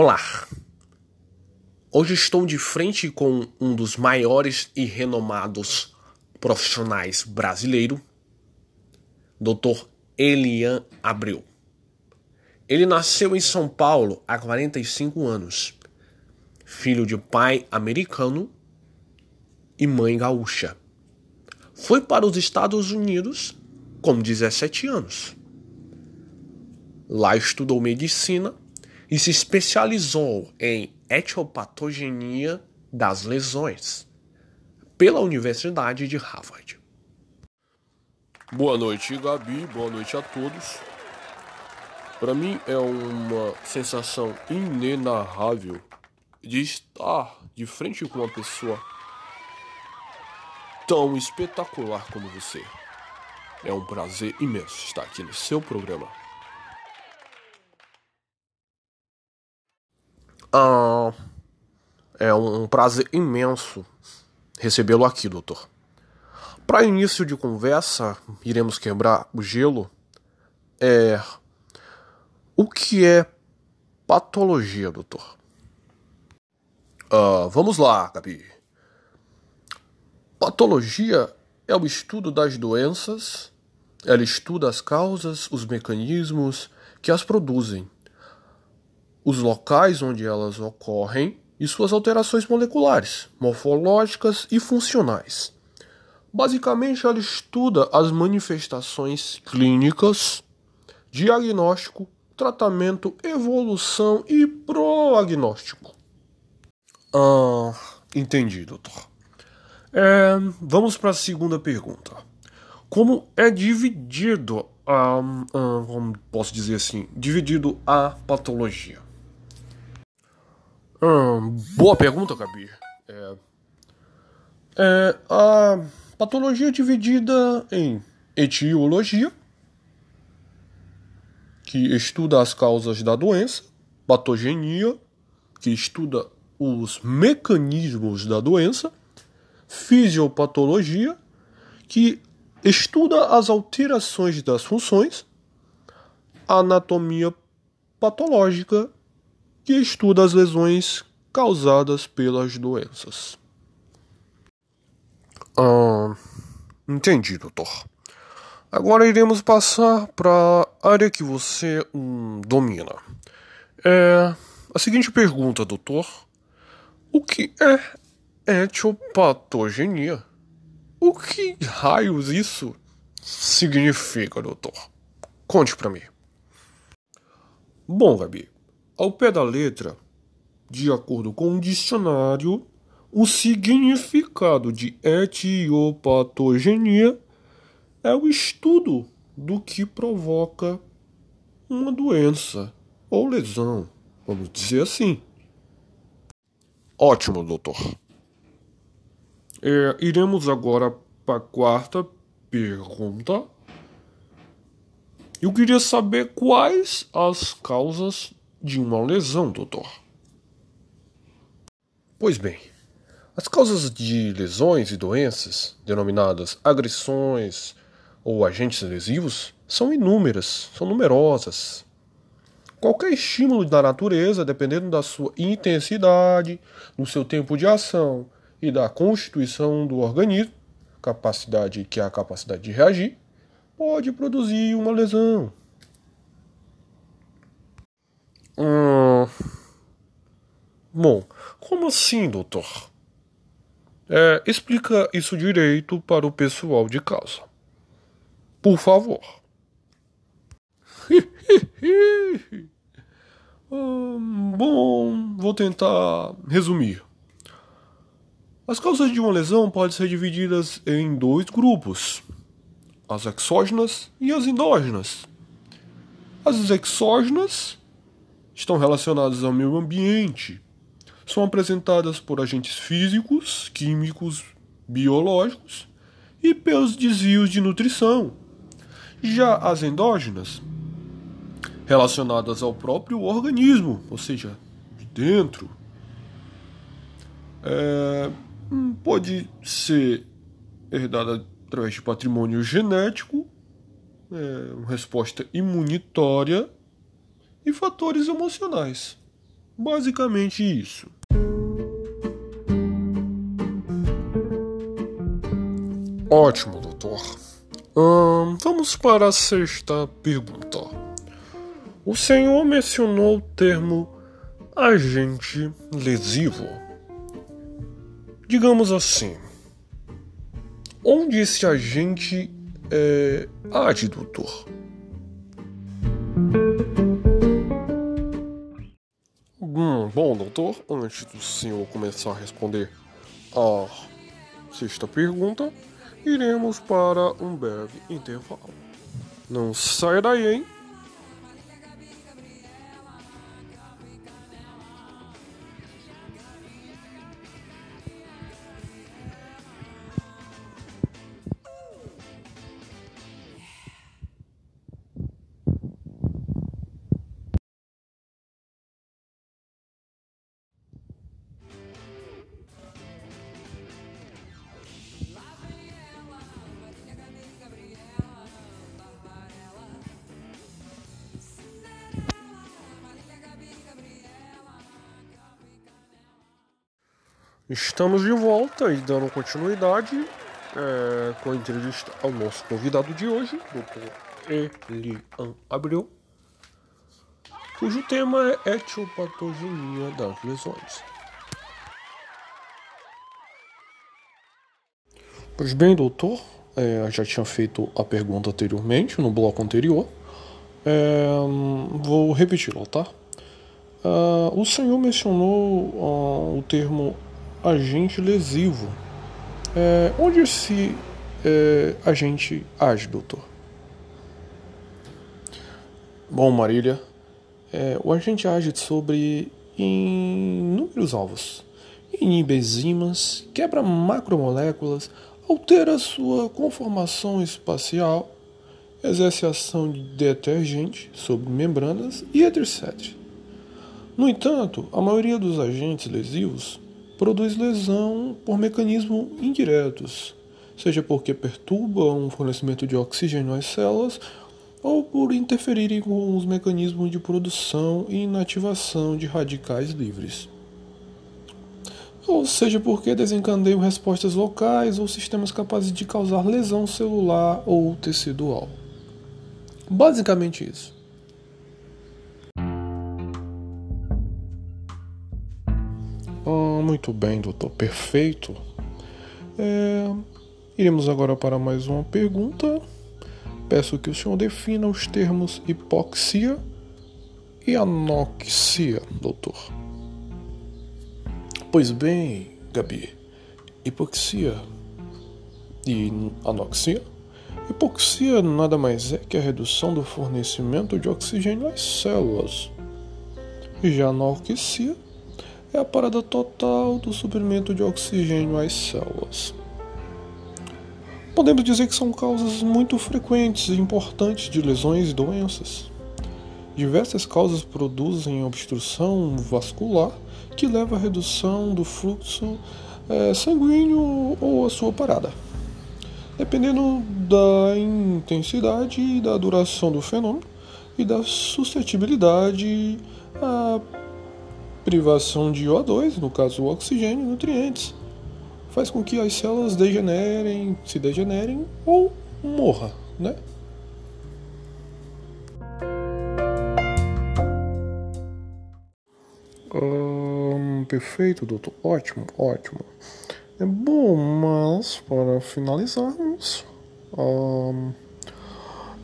Olá! Hoje estou de frente com um dos maiores e renomados profissionais brasileiro, Dr. Elian Abreu. Ele nasceu em São Paulo há 45 anos, filho de pai americano e mãe gaúcha. Foi para os Estados Unidos com 17 anos. Lá estudou medicina e se especializou em etiopatogenia das lesões pela Universidade de Harvard. Boa noite, Gabi. Boa noite a todos. Para mim é uma sensação inenarrável de estar de frente com uma pessoa tão espetacular como você. É um prazer imenso estar aqui no seu programa. Ah, é um prazer imenso recebê-lo aqui, doutor. Para início de conversa, iremos quebrar o gelo. É. O que é patologia, doutor? Ah, vamos lá, Gabi. Patologia é o estudo das doenças, ela estuda as causas, os mecanismos que as produzem os locais onde elas ocorrem e suas alterações moleculares, morfológicas e funcionais. Basicamente, ela estuda as manifestações clínicas, diagnóstico, tratamento, evolução e prognóstico. Ah, entendi, doutor. É, vamos para a segunda pergunta. Como é dividido a, a, como posso dizer assim, dividido a patologia? Boa pergunta, Gabi. É, é, a patologia é dividida em etiologia, que estuda as causas da doença, patogenia, que estuda os mecanismos da doença, fisiopatologia, que estuda as alterações das funções, anatomia patológica, que estuda as lesões causadas pelas doenças. Ah, entendi, doutor. Agora iremos passar para a área que você hum, domina. É a seguinte pergunta, doutor: O que é etiopatogenia? O que raios isso significa, doutor? Conte para mim. Bom, Gabi, ao pé da letra, de acordo com o dicionário, o significado de etiopatogenia é o estudo do que provoca uma doença ou lesão, vamos dizer assim. Ótimo, doutor. É, iremos agora para a quarta pergunta. Eu queria saber quais as causas de uma lesão, doutor? Pois bem, as causas de lesões e doenças, denominadas agressões ou agentes lesivos, são inúmeras, são numerosas. Qualquer estímulo da natureza, dependendo da sua intensidade, do seu tempo de ação e da constituição do organismo, capacidade que é a capacidade de reagir, pode produzir uma lesão. Hum... Bom, como assim, doutor? É, explica isso direito para o pessoal de casa. Por favor. hum, bom, vou tentar resumir. As causas de uma lesão podem ser divididas em dois grupos: as exógenas e as endógenas. As exógenas estão relacionadas ao meio ambiente. São apresentadas por agentes físicos, químicos, biológicos e pelos desvios de nutrição. Já as endógenas, relacionadas ao próprio organismo, ou seja, de dentro, é, pode ser herdada através de patrimônio genético, é, uma resposta imunitória e fatores emocionais. Basicamente isso. Ótimo, doutor. Hum, vamos para a sexta pergunta. O senhor mencionou o termo agente lesivo. Digamos assim, onde esse agente é, age, doutor? Bom, doutor, antes do senhor começar a responder a sexta pergunta, iremos para um breve intervalo. Não saia daí, hein? Estamos de volta e dando continuidade é, com a entrevista ao nosso convidado de hoje, Dr. Elian Abreu, cujo tema é etiopatogenia das lesões. Pois bem, doutor, é, já tinha feito a pergunta anteriormente, no bloco anterior. É, vou repeti-la, tá? Uh, o senhor mencionou uh, o termo agente lesivo. É, onde esse é, agente age, doutor? Bom, Marília, é, o agente age sobre inúmeros alvos. Inibe enzimas, quebra macromoléculas, altera sua conformação espacial, exerce ação de detergente sobre membranas e etc. No entanto, a maioria dos agentes lesivos produz lesão por mecanismos indiretos, seja porque perturbam o fornecimento de oxigênio às células ou por interferirem com os mecanismos de produção e inativação de radicais livres. Ou seja, porque desencadeiam respostas locais ou sistemas capazes de causar lesão celular ou tecidual. Basicamente isso. Muito bem, doutor. Perfeito. É, iremos agora para mais uma pergunta. Peço que o senhor defina os termos hipoxia e anoxia, doutor. Pois bem, Gabi, hipoxia e anoxia? Hipoxia nada mais é que a redução do fornecimento de oxigênio às células. Já anoxia é a parada total do suprimento de oxigênio às células. Podemos dizer que são causas muito frequentes e importantes de lesões e doenças. Diversas causas produzem obstrução vascular que leva à redução do fluxo é, sanguíneo ou a sua parada. Dependendo da intensidade e da duração do fenômeno e da suscetibilidade a privação de O2, no caso o oxigênio e nutrientes, faz com que as células degenerem, se degenerem ou morra, né? Hum, perfeito, doutor. Ótimo, ótimo. É bom, mas para finalizarmos, hum,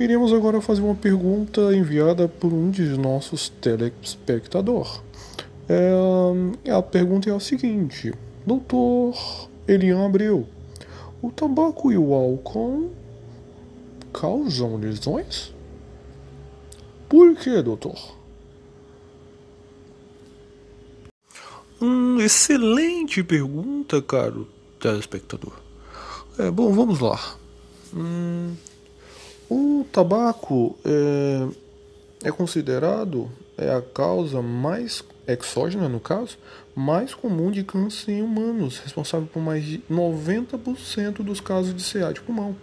iremos agora fazer uma pergunta enviada por um de nossos telespectadores. É, a pergunta é a seguinte: Doutor Elian Abreu, o tabaco e o álcool causam lesões? Por que, doutor? Hum, excelente pergunta, caro telespectador. É, bom, vamos lá. Hum, o tabaco é, é considerado é a causa mais exógena, no caso, mais comum de câncer em humanos, responsável por mais de 90% dos casos de CA de pulmão.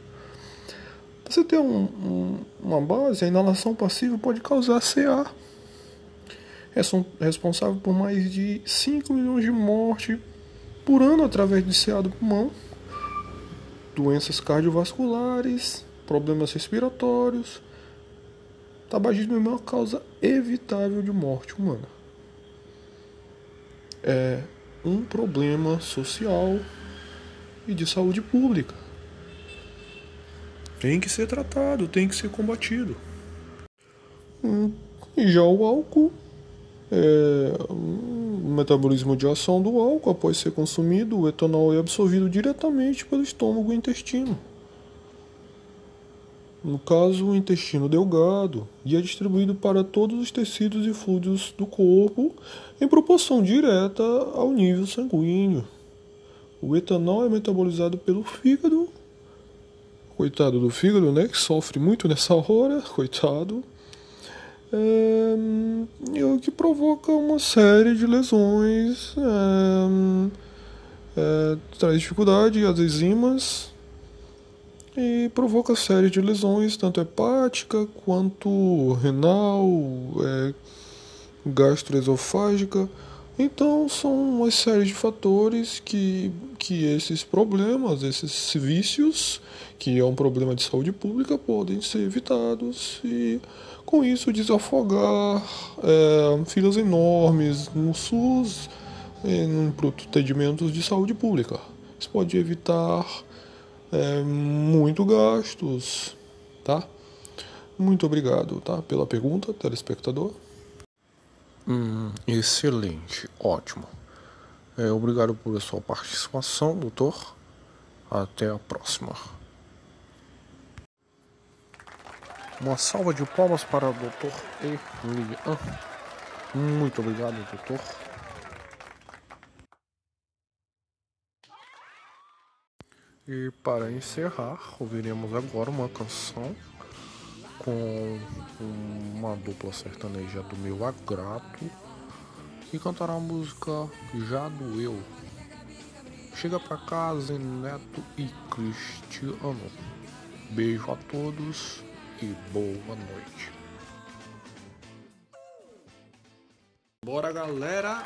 Para você ter um, um, uma base, a inalação passiva pode causar CA. responsável por mais de 5 milhões de mortes por ano através de CA do pulmão, doenças cardiovasculares, problemas respiratórios. Tabagismo é uma causa evitável de morte humana. É um problema social e de saúde pública. Tem que ser tratado, tem que ser combatido. Já o álcool é, o metabolismo de ação do álcool após ser consumido, o etanol é absorvido diretamente pelo estômago e intestino. No caso, o intestino delgado, e é distribuído para todos os tecidos e fluidos do corpo em proporção direta ao nível sanguíneo. O etanol é metabolizado pelo fígado. Coitado do fígado, né? Que sofre muito nessa hora, coitado é, o que provoca uma série de lesões, é, é, traz dificuldade às enzimas e provoca série de lesões, tanto hepática quanto renal, é, gastroesofágica. Então são uma série de fatores que, que esses problemas, esses vícios, que é um problema de saúde pública, podem ser evitados e com isso desafogar é, filas enormes no SUS, em procedimentos de saúde pública. Isso pode evitar é, muito gastos, tá? Muito obrigado, tá? Pela pergunta, telespectador. Hum, excelente, ótimo. É, obrigado por sua participação, doutor. Até a próxima. Uma salva de palmas para o Dr. Elian. Muito obrigado, doutor. E para encerrar, ouviremos agora uma canção com uma dupla sertaneja do meu agrado que cantará a música Já Doeu. Chega pra casa, Neto e Cristiano. Beijo a todos e boa noite. Bora galera!